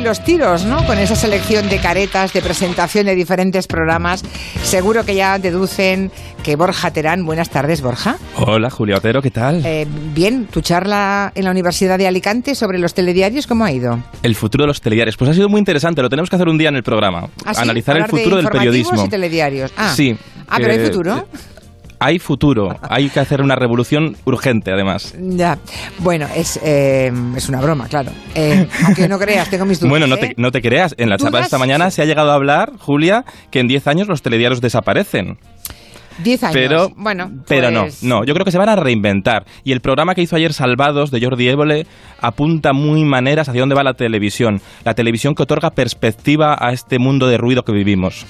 hoy los tiros, ¿no? Con esa selección de caretas, de presentación de diferentes programas. Seguro que ya deducen que Borja Terán. Buenas tardes, Borja. Hola, Julia Otero, ¿qué tal? Eh, bien, tu charla en la Universidad de Alicante sobre los telediarios, ¿cómo ha ido? El futuro de los telediarios. Pues ha sido muy interesante, lo tenemos que hacer un día en el programa. ¿Ah, sí? Analizar el Hablar de futuro del periodismo. y telediarios. Ah. Sí. Ah, pero hay que- futuro. Hay futuro. Hay que hacer una revolución urgente, además. Ya. Bueno, es, eh, es una broma, claro. Eh, aunque no creas, tengo mis dudas. Bueno, no ¿eh? te, no te creas. En la charla de esta mañana se ha llegado a hablar, Julia, que en 10 años los telediarios desaparecen. Diez años. Pero, bueno, pero pues- no, no, yo creo que se van a reinventar. Y el programa que hizo ayer Salvados de Jordi Évole apunta muy maneras hacia dónde va la televisión. La televisión que otorga perspectiva a este mundo de ruido que vivimos.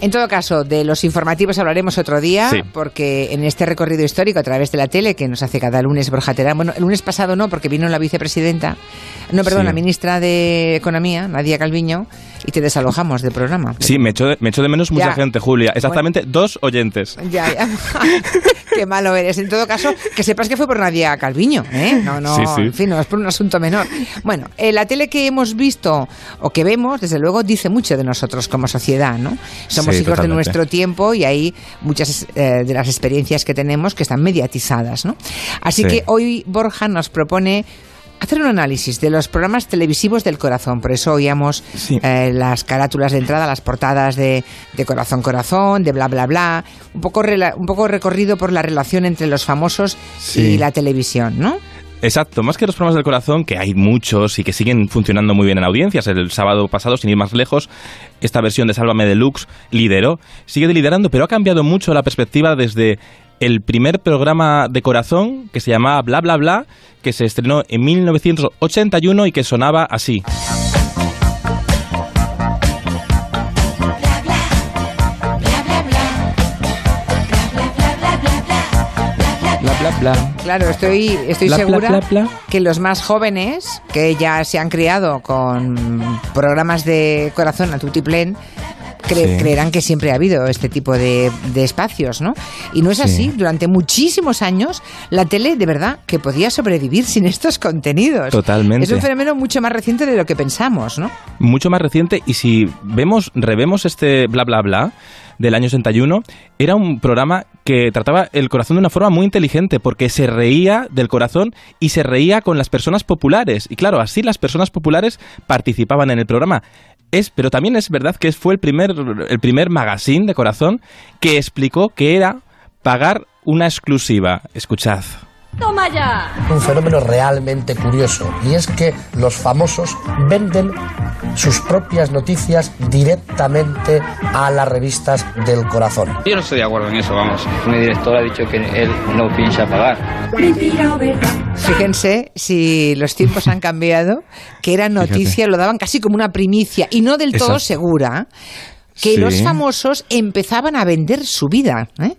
En todo caso, de los informativos hablaremos otro día, Sí. porque en este recorrido histórico a través de la tele que nos hace cada lunes Borja Terán, bueno, el lunes pasado no, porque vino la vicepresidenta, no, perdón, Sí. la ministra de Economía, Nadia Calviño, y te desalojamos del programa. Sí, me echo de, me echo de menos mucha gente, Julia. Exactamente dos oyentes. Ya, ya. Qué malo eres. En todo caso, que sepas que fue por Nadia Calviño, ¿eh? No, no, Sí, sí. en fin, no es por un asunto menor. Bueno, eh, la tele que hemos visto o que vemos, desde luego, dice mucho de nosotros como sociedad, ¿no? Somos Sí, hijos totalmente. de nuestro tiempo y hay muchas eh, de las experiencias que tenemos que están mediatizadas, ¿no? Así Sí. que hoy Borja nos propone hacer un análisis de los programas televisivos del corazón. Por eso oíamos Sí. eh, las carátulas de entrada, las portadas de, de Corazón Corazón, de bla bla bla, un poco, rela- un poco recorrido por la relación entre los famosos Sí. y la televisión, ¿no? Exacto, más que los programas del corazón, que hay muchos y que siguen funcionando muy bien en audiencias. El sábado pasado, sin ir más lejos, esta versión de Sálvame Deluxe lideró, sigue liderando, pero ha cambiado mucho la perspectiva desde el primer programa de corazón que se llamaba Bla Bla Bla, que se estrenó en 1981 y que sonaba así. Bla bla bla. Claro, estoy, estoy Bla, bla, segura bla, bla. que los más jóvenes, que ya se han criado con programas de corazón a tutiplén, cre- Sí. creerán que siempre ha habido este tipo de, de espacios, ¿no? Y no es Sí. así. Durante muchísimos años, la tele, de verdad, que podía sobrevivir sin estos contenidos. Totalmente. Es un fenómeno mucho más reciente de lo que pensamos, ¿no? mucho más reciente y si vemos revemos este bla bla bla del año 61 era un programa que trataba el corazón de una forma muy inteligente porque se reía del corazón y se reía con las personas populares y claro así las personas populares participaban en el programa es pero también es verdad que fue el primer el primer magazine de corazón que explicó que era pagar una exclusiva. Escuchad ¡Toma ya! un fenómeno realmente curioso y es que los famosos venden sus propias noticias directamente a las revistas del corazón. Yo no estoy de acuerdo en eso, vamos. Mi director ha dicho que él no piensa pagar. Mentira o verdad. Fíjense si los tiempos han cambiado, que era noticia, lo daban casi como una primicia y no del todo segura, que Sí. los famosos empezaban a vender su vida. ¿eh?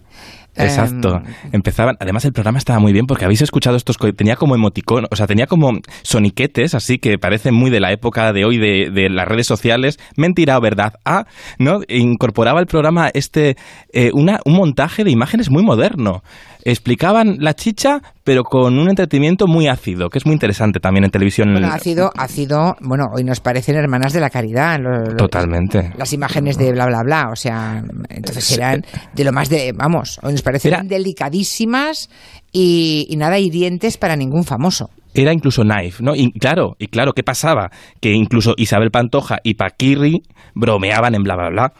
Exacto. Em, Empezaban. Además, el programa estaba muy bien porque habéis escuchado estos. Tenía como emoticón, o sea, tenía como soniquetes, así que parecen muy de la época de hoy de, de las redes sociales. Mentira o verdad. Ah, ¿no? Incorporaba el programa este. eh, una, un montaje de imágenes muy moderno. Explicaban la chicha, pero con un entretenimiento muy ácido, que es muy interesante también en televisión. bueno, ha sido, bueno, hoy nos parecen hermanas de la caridad. lo- lo- Totalmente. Las imágenes de bla, bla, bla. O sea, entonces eran de lo más de, vamos, hoy nos parecen Era- delicadísimas y, y nada hirientes para ningún famoso. Era incluso Knife, ¿no? Y claro, y claro, ¿qué pasaba? Que incluso Isabel Pantoja y Paquirri bromeaban en bla bla bla.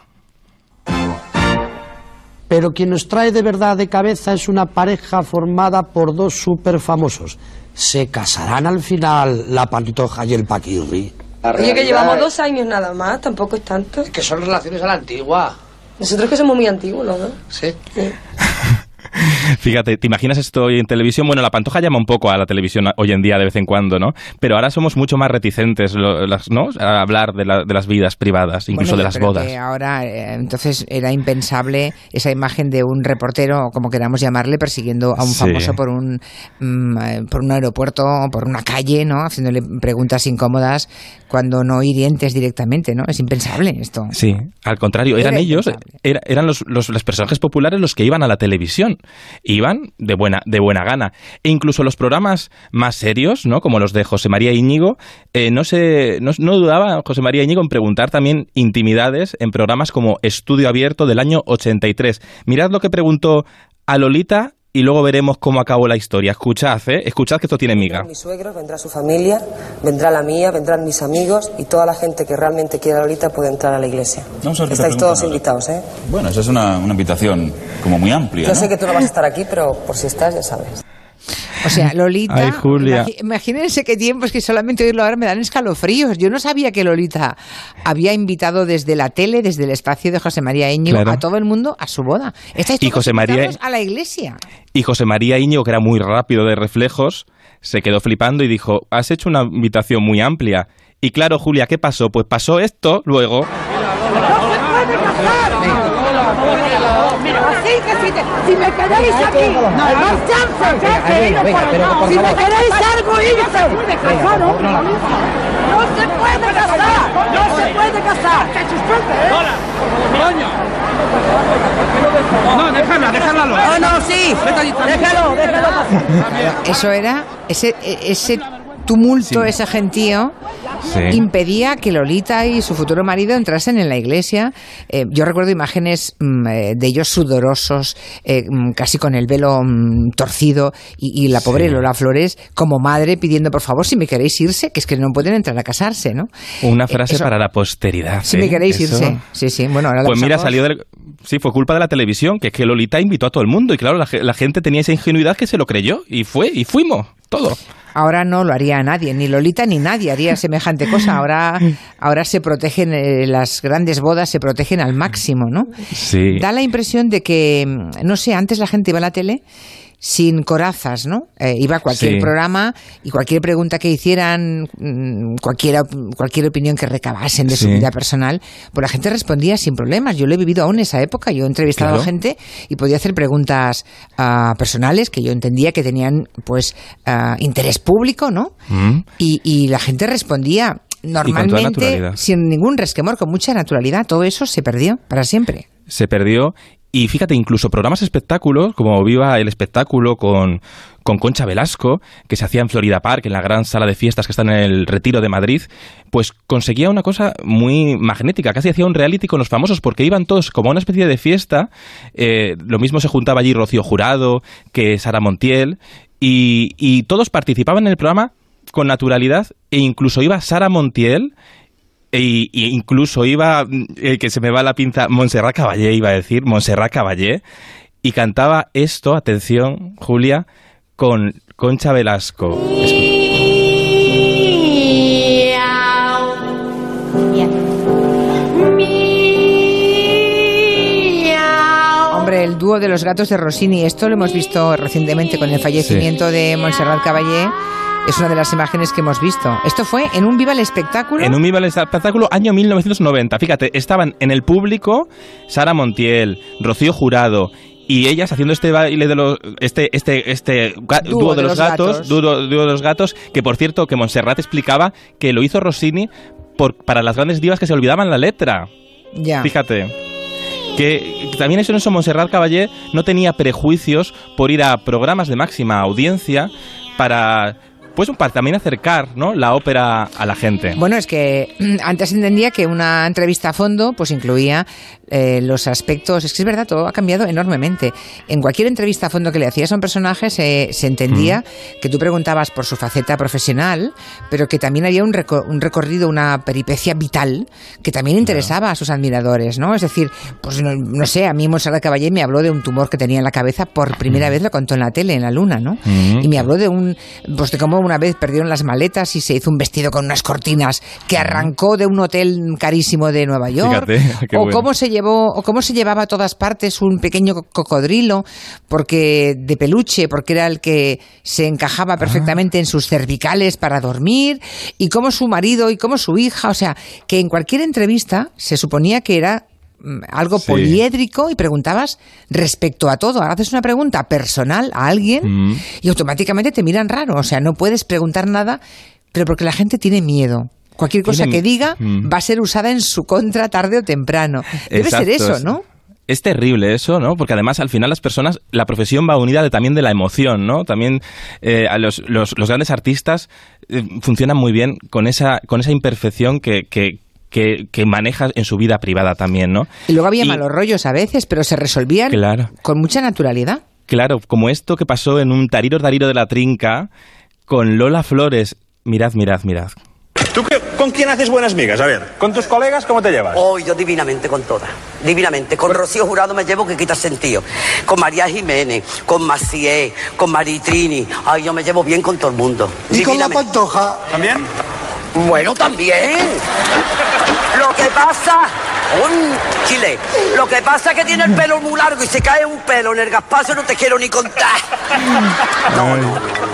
Pero quien nos trae de verdad de cabeza es una pareja formada por dos súper famosos. ¿Se casarán al final la Pantoja y el Paquirri? Oye, que llevamos dos años nada más, tampoco es tanto. Que son relaciones a la antigua. Nosotros que somos muy antiguos, ¿no? Sí. Fíjate, ¿te imaginas esto hoy en televisión? Bueno, la pantoja llama un poco a la televisión hoy en día de vez en cuando, ¿no? Pero ahora somos mucho más reticentes, ¿no? A hablar de, la- de las vidas privadas, incluso Bueno, de las bodas. que ahora, eh, entonces era impensable esa imagen de un reportero, o como queramos llamarle, persiguiendo a un Sí. famoso por un, mm, eh, por un aeropuerto, por una calle, ¿no? Haciéndole preguntas incómodas cuando no hirientes directamente, ¿no? Es impensable esto. Sí, al contrario, eran Era ellos, era- eran los, los, los personajes populares los que iban a la televisión. Iban de buena, de buena gana. E incluso los programas más serios, ¿no? Como los de José María Íñigo, eh, no, se, no, dudaba José María Íñigo en preguntar también intimidades en programas como Estudio Abierto del año 83. Mirad lo que preguntó a Lolita y luego veremos cómo acabó la historia. Escuchad, ¿eh? Escuchad que esto tiene miga. Vendrán mis suegros, vendrá su familia, vendrá la mía, vendrán mis amigos y toda la gente que realmente quiera a Lolita puede entrar a la iglesia. Vamos a ver Estáis todos invitados, ¿eh? Bueno, esa es una, una invitación como muy amplia. Yo ¿no? sé que tú no vas a estar aquí, pero por si estás, ya sabes. O sea, Lolita. Ay, Julia. imagínense qué tiempos que solamente oírlo ahora me dan escalofríos. Yo no sabía que Lolita había invitado desde la tele, desde el espacio de José María Íñigo, Claro. a todo el mundo a su boda. Estáis Y José María- a la iglesia. Y José María Íñigo, que era muy rápido de reflejos, se quedó flipando y dijo, has hecho una invitación muy amplia. Y claro, Julia, ¿qué pasó? Pues pasó esto luego. Así que si, te- si me queréis aquí, no, no. chance, Si me queréis algo, irse. No se puede casar, no se puede casar. No, déjala, déjala. No, no, sí, déjalo, déjalo. Pasar. Eso era, ese, e- ese tumulto, ese gentío, Sí. impedía que Lolita y su futuro marido entrasen en la iglesia. Eh, yo recuerdo imágenes mm, eh, de ellos sudorosos, eh, mm, casi con el velo mm, torcido, y, y la pobre Sí. Lola Flores como madre pidiendo, por favor, si me queréis irse, que es que no pueden entrar a casarse, ¿no? Una Eh, frase eso- para la posteridad. Si me queréis Eso- irse. Sí, sí, bueno, ahora la Pues mira, salió del... Sí, fue culpa de la televisión, que es que Lolita invitó a todo el mundo y claro, la, la gente tenía esa ingenuidad que se lo creyó y fue, y fuimos, todo. Ahora no lo haría nadie, ni Lolita ni nadie haría semejante cosa. Ahora, ahora se protegen, eh, las grandes bodas se protegen al máximo, ¿no? Sí. Da la impresión de que, mm, no sé, antes la gente iba a la tele sin corazas, ¿no? Eh, iba a cualquier Sí. programa y cualquier pregunta que hicieran, mm, cualquier, cualquier opinión que recabasen de su vida personal, pues la gente respondía sin problemas. Yo lo he vivido aún en esa época. Yo he entrevistado Claro. a gente y podía hacer preguntas ah, personales que yo entendía que tenían, pues, ah, interés público, ¿no? Mm. Y, y la gente respondía normalmente sin ningún resquemor, con mucha naturalidad. Todo eso se perdió para siempre. se perdió. Y fíjate, incluso programas espectáculos, como Viva el Espectáculo con, con Concha Velasco, que se hacía en Florida Park, en la gran sala de fiestas que está en el Retiro de Madrid, pues conseguía una cosa muy magnética, casi hacía un reality con los famosos, porque iban todos como a una especie de fiesta. eh, lo mismo se juntaba allí Rocío Jurado, que Sara Montiel, y, y todos participaban en el programa con naturalidad, e incluso iba Sara Montiel e, y incluso iba, mm, que se me va la pinza, Montserrat Caballé, iba a decir, Montserrat Caballé, y cantaba esto, atención, Julia, con Concha Velasco. Escu- dúo de los gatos de Rossini, esto lo hemos visto recientemente con el fallecimiento de Montserrat Caballé. Es una de las imágenes que hemos visto. Esto fue en un Viva el Espectáculo. En un Viva el Espectáculo, año 1990. Fíjate, estaban en el público Sara Montiel, Rocío Jurado y ellas haciendo este baile de los este este este ga- dúo, de, los, gatos, Dúo, dúo de los gatos, que por cierto que Montserrat explicaba que lo hizo Rossini por, para las grandes divas que se olvidaban la letra. Ya. Fíjate. Que también eso en eso Montserrat Caballé no tenía prejuicios por ir a programas de máxima audiencia para pues también acercar ¿no? la ópera a la gente. Bueno, es que antes entendía que una entrevista a fondo pues incluía eh, los aspectos, es que es verdad, todo ha cambiado enormemente. En cualquier entrevista a fondo que le hacías a un personaje se, se entendía que tú preguntabas por su faceta profesional, pero que también había un, reco- un recorrido, una peripecia vital que también interesaba a sus admiradores, ¿no? Es decir, pues no, no sé, a mí Monserrat Caballé me habló de un tumor que tenía en la cabeza, por primera vez lo contó en la tele, en la luna, ¿no? Mm. Y me habló de un, pues de cómo una vez perdieron las maletas y se hizo un vestido con unas cortinas que arrancó de un hotel carísimo de Nueva York. Fíjate, o bueno. cómo se llevó, o cómo se llevaba a todas partes un pequeño co- cocodrilo, porque de peluche, porque era el que se encajaba perfectamente en sus cervicales para dormir, y cómo su marido y cómo su hija, o sea, que en cualquier entrevista se suponía que era mm, algo Sí. poliédrico y preguntabas respecto a todo. Ahora haces una pregunta personal a alguien Mm. y automáticamente te miran raro. O sea, no puedes preguntar nada, pero porque la gente tiene miedo. Cualquier cosa que diga Mm. va a ser usada en su contra tarde o temprano. Debe ser eso, es- ¿no? es terrible eso, ¿no? Porque además al final las personas, la profesión va unida de, también de la emoción, ¿no? También eh, a los, los, los grandes artistas eh, funcionan muy bien con esa, con esa imperfección que, que, que, que maneja en su vida privada también, ¿no? Y luego había Y- malos rollos a veces, pero se resolvían Claro. con mucha naturalidad. Claro, como esto que pasó en un Tariro Tariro de la Trinca con Lola Flores. Mirad, mirad, mirad. ¿Tú qué- con quién haces buenas migas? A ver, ¿con tus colegas cómo te llevas? Oh, yo divinamente con todas. Divinamente. Con Rocío Jurado me llevo que quita sentido. Con María Jiménez, con Macié, con Maritrini. Ay, yo me llevo bien con todo el mundo. ¿Y con la pantoja? ¿También? Bueno, también. Lo que pasa, un chile. Lo que pasa es que tiene el pelo muy largo y se cae un pelo en el gaspazo, no te quiero ni contar. No, no.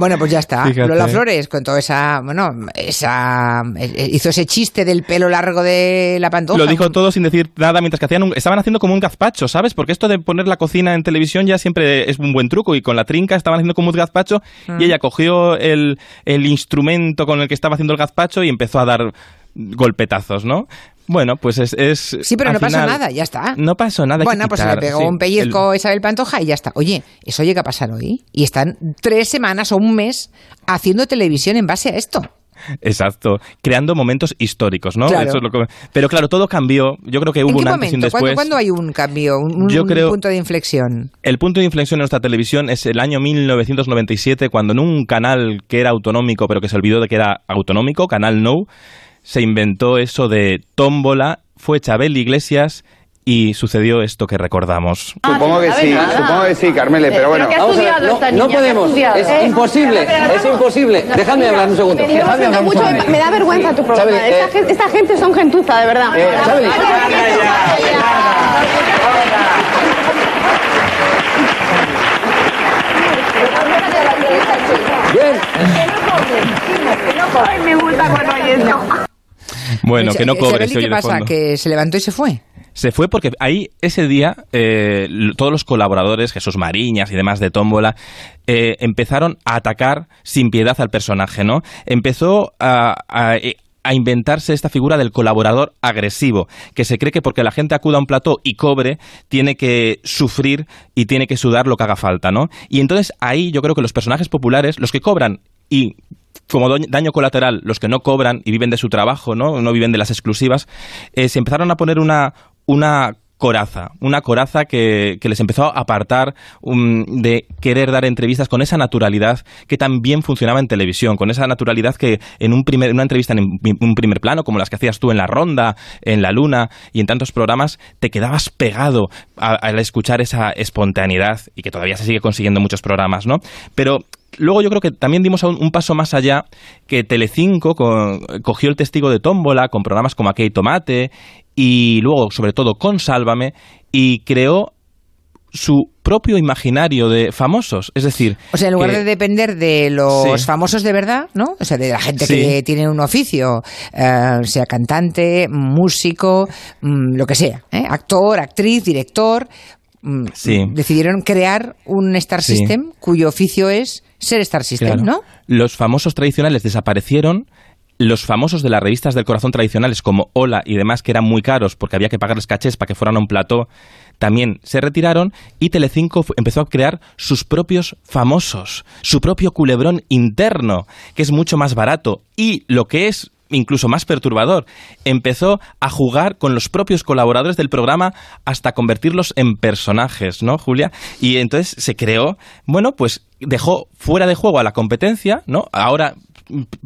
Bueno, pues ya está. Fíjate. Lola Flores, con toda esa, bueno, esa, eh, hizo ese chiste del pelo largo de la pantoja. Lo dijo todo sin decir nada mientras que hacían un- estaban haciendo como un gazpacho, ¿sabes? Porque esto de poner la cocina en televisión ya siempre es un buen truco y con la trinca estaban haciendo como un gazpacho Mm. y ella cogió el, el instrumento con el que estaba haciendo el gazpacho y empezó a dar golpetazos, ¿no? Bueno, pues es... es Sí, pero no pasó final- nada, ya está. No pasó nada. Bueno, pues se le pegó sí, un pellizco el- a Isabel Pantoja y ya está. Oye, eso llega a pasar hoy. Y están tres semanas o un mes haciendo televisión en base a esto. Exacto, creando momentos históricos, ¿no? Claro. Eso es lo que- Pero claro, todo cambió. Yo creo que ¿En hubo qué un antes y un momento? ¿Cuándo, después. cuándo hay un cambio, un, Yo un creo- punto de inflexión? El punto de inflexión en nuestra televisión es el año 1997, cuando en un canal que era autonómico, pero que se olvidó de que era autonómico, Canal No, se inventó eso de tómbola, fue Chabel Iglesias y sucedió esto que recordamos. Supongo que sí, supongo que sí, Carmele, pero bueno. Vamos a ver, no, no podemos, es imposible, es imposible. Dejadme hablar un segundo. Pero Dejadme hablar mucho, me da vergüenza tu programa. Chabeli, esta, eh, gente, esta gente son gentuza, de verdad. Eh, Chabeli. Bien. Ay, me gusta cuando hay eso. Bueno, que no cobre, ¿y se qué pasa? ¿Que se levantó y se fue? Se fue porque ahí, ese día, eh, todos los colaboradores, Jesús Mariñas y demás de Tómbola, eh, empezaron a atacar sin piedad al personaje, ¿no? Empezó a, a- eh, a inventarse esta figura del colaborador agresivo, que se cree que porque la gente acuda a un plató y cobre, tiene que sufrir y tiene que sudar lo que haga falta, ¿no? Y entonces ahí yo creo que los personajes populares, los que cobran y como daño colateral, los que no cobran y viven de su trabajo, ¿no? No viven de las exclusivas, eh, se empezaron a poner una, una coraza, una coraza que, que les empezó a apartar um, de querer dar entrevistas con esa naturalidad que también funcionaba en televisión, con esa naturalidad que en un primer, una entrevista en un primer plano, como las que hacías tú en La Ronda, en La Luna y en tantos programas, te quedabas pegado al escuchar esa espontaneidad y que todavía se sigue consiguiendo en muchos programas, ¿no? Pero Luego yo creo que también dimos un, un paso más allá, que Telecinco co- cogió el testigo de tómbola con programas como Aquí hay tomate y luego sobre todo con Sálvame y creó su propio imaginario de famosos, es decir, O sea, en lugar que- de depender de los Sí. famosos de verdad, ¿no? O sea, de la gente Sí. que tiene un oficio, eh, sea cantante, músico, mm, lo que sea, ¿eh? actor, actriz, director, mm, Sí. decidieron crear un Star Sí. System cuyo oficio es ser Star System, Claro. ¿no? Los famosos tradicionales desaparecieron. Los famosos de las revistas del corazón tradicionales como Hola y demás, que eran muy caros porque había que pagarles cachés para que fueran a un plató, también se retiraron y Telecinco empezó a crear sus propios famosos, su propio culebrón interno, que es mucho más barato y lo que es incluso más perturbador, empezó a jugar con los propios colaboradores del programa hasta convertirlos en personajes, ¿no, Julia? Y entonces se creó, bueno, pues dejó fuera de juego a la competencia, ¿no? Ahora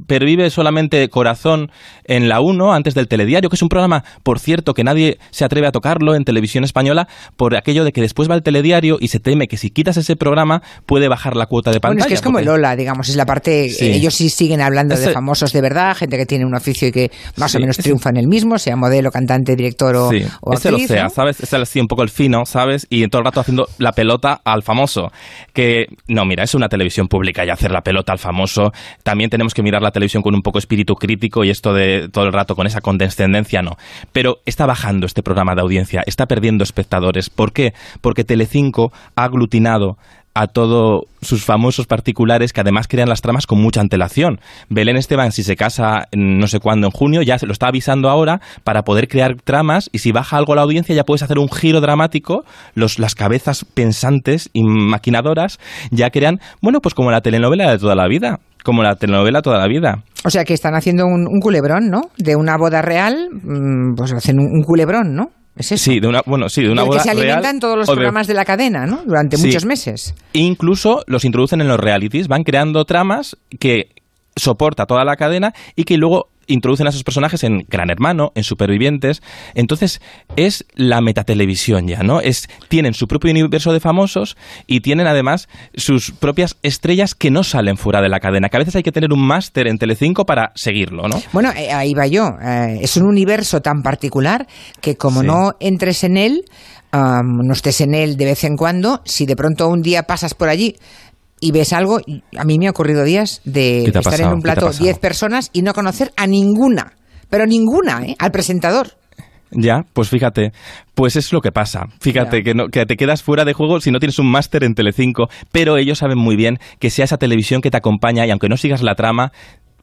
pervive solamente Corazón en la 1 antes del telediario, que es un programa, por cierto, que nadie se atreve a tocarlo en televisión española por aquello de que después va el telediario y se teme que si quitas ese programa puede bajar la cuota de pantalla. Bueno, es que es como el porque- Lola, digamos, es la parte, Sí. ellos sí siguen hablando de Ese- famosos de verdad, gente que tiene un oficio y que más Sí, o menos triunfa en el mismo, sea modelo, cantante, director o, Sí, o el actriz, Ocea, ¿no? ¿sabes? Es el, así un poco el fino, ¿sabes? Y todo el rato haciendo la pelota al famoso. Que, no, mira, es una televisión pública y hacer la pelota al famoso. También tenemos que mirar la televisión con un poco espíritu crítico y esto de todo el rato con esa condescendencia, no. Pero está bajando este programa de audiencia, está perdiendo espectadores. ¿Por qué? Porque Telecinco ha aglutinado a todos sus famosos particulares que además crean las tramas con mucha antelación. Belén Esteban, si se casa no sé cuándo, en junio, ya se lo está avisando ahora para poder crear tramas y si baja algo la audiencia ya puedes hacer un giro dramático. Los, las cabezas pensantes y maquinadoras ya crean, bueno, pues como la telenovela de toda la vida como la telenovela toda la vida. O sea que están haciendo un, un culebrón, ¿no? De una boda real, mm, pues hacen un, un culebrón, ¿no? ¿Es eso? Sí, de una, bueno, sí, de una boda que se alimentan real todos los programas de la cadena, ¿no? Durante Sí. muchos meses. Incluso los introducen en los realities, van creando tramas que soporta toda la cadena y que luego introducen a esos personajes en Gran Hermano, en Supervivientes. Entonces, es la metatelevisión ya, ¿no? Es, tienen su propio universo de famosos y tienen además sus propias estrellas que no salen fuera de la cadena, que a veces hay que tener un máster en Telecinco para seguirlo, ¿no? Bueno, eh, ahí va yo. Eh, es un universo tan particular que como Sí. no entres en él, am, no estés en él de vez en cuando, si de pronto un día pasas por allí y ves algo, y a mí me ha ocurrido días de ¿Qué te ha estar pasado? en un ¿Qué te ha plato pasado? 10 personas y no conocer a ninguna, pero ninguna, ¿eh? Al presentador. Ya, pues fíjate, pues es lo que pasa. Fíjate que, no, que te quedas fuera de juego si no tienes un máster en Telecinco, pero ellos saben muy bien que sea esa televisión que te acompaña y aunque no sigas la trama,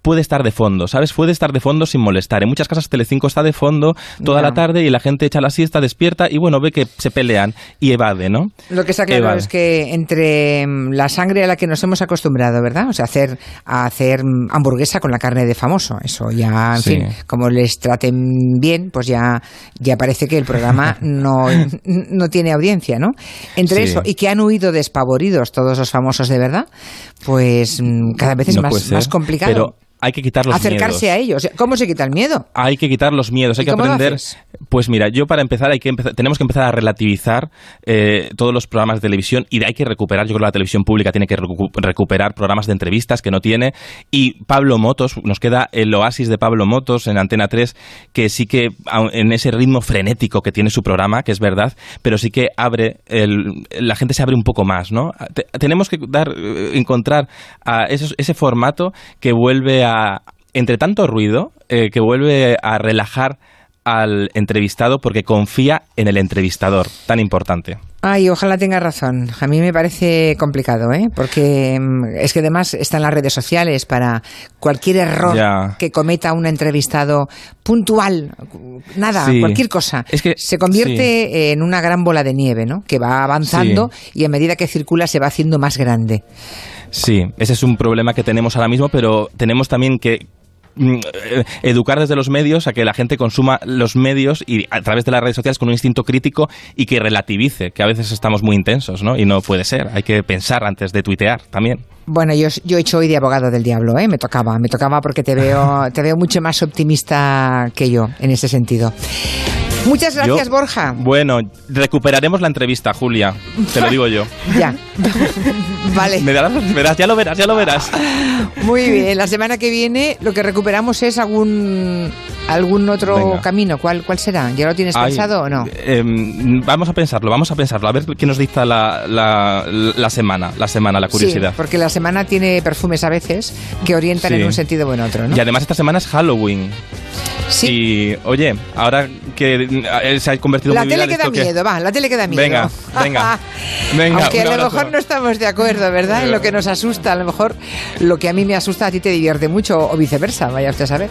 puede estar de fondo, ¿sabes? Puede estar de fondo sin molestar. En muchas casas Telecinco está de fondo toda la tarde y la gente echa la siesta, despierta y bueno, ve que se pelean y evade, ¿no? Lo que está claro Evade. es que entre mm, la sangre a la que nos hemos acostumbrado, ¿verdad? O sea, hacer, a hacer mm, hamburguesa con la carne de famoso. Eso ya, en Sí. fin, como les traten bien, pues ya, ya parece que el programa no, no tiene audiencia, ¿no? Entre Sí. eso y que han huido despavoridos todos los famosos de verdad, pues mm, cada vez es No más, complicado. Pero hay que quitar los acercarse miedos. a ellos. ¿Cómo se quita el miedo? Hay que quitar los miedos, hay ¿Y que aprender. Pues mira, yo para empezar hay que empezar, tenemos que empezar a relativizar eh, todos los programas de televisión y hay que recuperar. Yo creo que la televisión pública tiene que recu- recuperar programas de entrevistas que no tiene. Y Pablo Motos, nos queda el oasis de Pablo Motos en Antena 3, que sí que en ese ritmo frenético que tiene su programa, que es verdad, pero sí que abre, la gente se abre un poco más, ¿no? Te- tenemos que dar, eh, encontrar esos- ese formato que vuelve a, entre tanto ruido, eh, que vuelve a relajar al entrevistado porque confía en el entrevistador, tan importante. Ay, ojalá tenga razón. A mí me parece complicado, ¿eh? Porque mm, es que además están las redes sociales para cualquier error Ya. que cometa un entrevistado puntual, nada, Sí. cualquier cosa, Es que- se convierte en una gran bola de nieve, ¿no? Que va avanzando y a medida que circula se va haciendo más grande. Sí, ese es un problema que tenemos ahora mismo, pero tenemos también que educar desde los medios a que la gente consuma los medios y a través de las redes sociales con un instinto crítico y que relativice, que a veces estamos muy intensos, ¿no? Y no puede ser, hay que pensar antes de tuitear también. Bueno, yo, yo he hecho hoy de abogado del diablo, ¿eh? Me tocaba, me tocaba porque te veo, te veo mucho más optimista que yo en ese sentido. Muchas gracias, Yo- Borja. Bueno, recuperaremos la entrevista, Julia, te lo digo yo. Ya. vale. Me darás- verás, ya lo verás, ya lo verás. Muy bien, la semana que viene lo que recuperamos es algún algún otro Venga. camino. ¿Cuál, ¿Cuál será? ¿Ya lo tienes Ay, pensado o no? em, vamos a pensarlo, vamos a pensarlo, a ver qué nos dicta la, la, la semana, la semana, la curiosidad. Sí, porque la semana tiene perfumes a veces que orientan Sí. en un sentido o en otro, ¿no? Y además esta semana es Halloween. Sí. Y oye, ahora que se ha convertido La muy tele viral que da que- miedo, va, la tele que da miedo. Venga, venga, venga. Aunque un a lo mejor no estamos de acuerdo, ¿verdad? En lo que nos asusta, a lo mejor lo que a mí me asusta a ti te divierte mucho o viceversa, vaya usted a saber.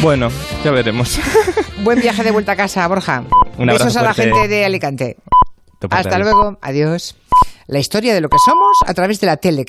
Bueno, ya veremos. Buen viaje de vuelta a casa, Borja. Un abrazo Besos a la fuerte. gente de Alicante. Hasta luego, adiós. La historia de lo que somos a través de la tele.